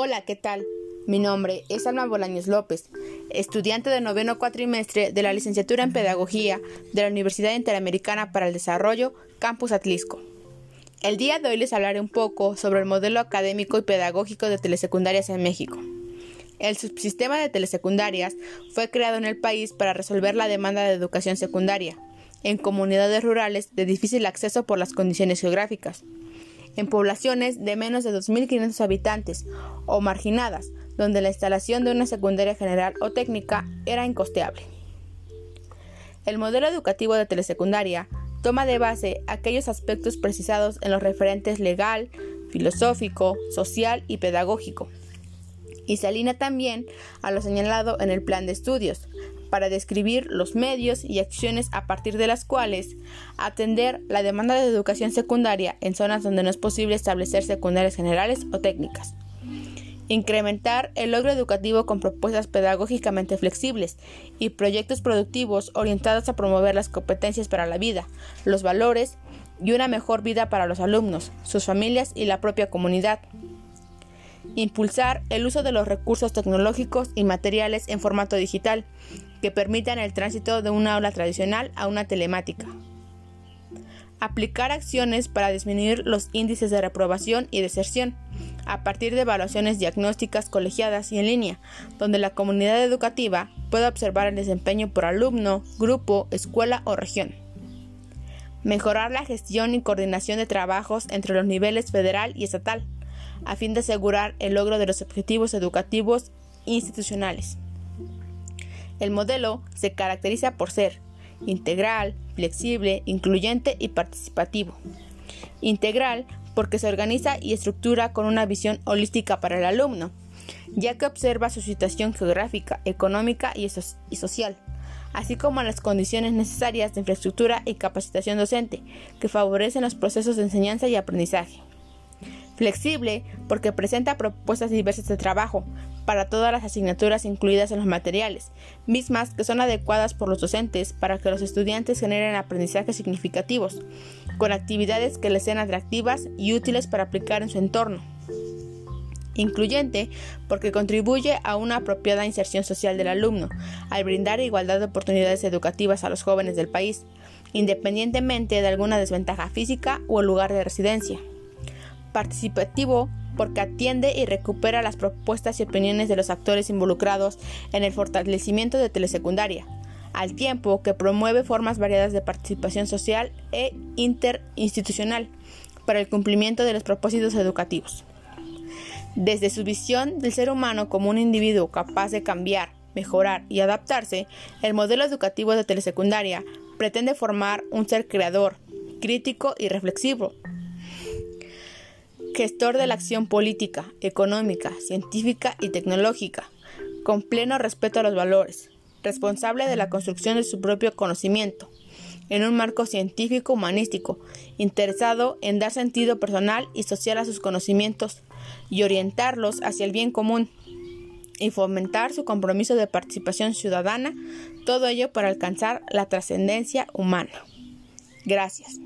Hola, ¿qué tal? Mi nombre es Alma Bolaños López, estudiante de noveno cuatrimestre de la licenciatura en Pedagogía de la Universidad Interamericana para el Desarrollo, Campus Atlisco. El día de hoy les hablaré un poco sobre el modelo académico y pedagógico de telesecundarias en México. El subsistema de telesecundarias fue creado en el país para resolver la demanda de educación secundaria en comunidades rurales de difícil acceso por las condiciones geográficas en poblaciones de menos de 2.500 habitantes o marginadas, donde la instalación de una secundaria general o técnica era incosteable. El modelo educativo de telesecundaria toma de base aquellos aspectos precisados en los referentes legal, filosófico, social y pedagógico, y se alinea también a lo señalado en el plan de estudios, para describir los medios y acciones a partir de las cuales atender la demanda de educación secundaria en zonas donde no es posible establecer secundarias generales o técnicas. Incrementar el logro educativo con propuestas pedagógicamente flexibles y proyectos productivos orientados a promover las competencias para la vida, los valores y una mejor vida para los alumnos, sus familias y la propia comunidad. Impulsar el uso de los recursos tecnológicos y materiales en formato digital que permitan el tránsito de una aula tradicional a una telemática. Aplicar acciones para disminuir los índices de reprobación y deserción a partir de evaluaciones diagnósticas colegiadas y en línea, donde la comunidad educativa pueda observar el desempeño por alumno, grupo, escuela o región. Mejorar la gestión y coordinación de trabajos entre los niveles federal y estatal, a fin de asegurar el logro de los objetivos educativos institucionales. El modelo se caracteriza por ser integral, flexible, incluyente y participativo. Integral porque se organiza y estructura con una visión holística para el alumno, ya que observa su situación geográfica, económica y, social, así como las condiciones necesarias de infraestructura y capacitación docente, que favorecen los procesos de enseñanza y aprendizaje. Flexible porque presenta propuestas diversas de trabajo para todas las asignaturas incluidas en los materiales, mismas que son adecuadas por los docentes para que los estudiantes generen aprendizajes significativos, con actividades que les sean atractivas y útiles para aplicar en su entorno. Incluyente porque contribuye a una apropiada inserción social del alumno, al brindar igualdad de oportunidades educativas a los jóvenes del país, independientemente de alguna desventaja física o el lugar de residencia participativo porque atiende y recupera las propuestas y opiniones de los actores involucrados en el fortalecimiento de telesecundaria, al tiempo que promueve formas variadas de participación social e interinstitucional para el cumplimiento de los propósitos educativos. Desde su visión del ser humano como un individuo capaz de cambiar, mejorar y adaptarse, el modelo educativo de telesecundaria pretende formar un ser creador, crítico y reflexivo, gestor de la acción política, económica, científica y tecnológica, con pleno respeto a los valores, responsable de la construcción de su propio conocimiento, en un marco científico humanístico, interesado en dar sentido personal y social a sus conocimientos y orientarlos hacia el bien común y fomentar su compromiso de participación ciudadana, todo ello para alcanzar la trascendencia humana. Gracias.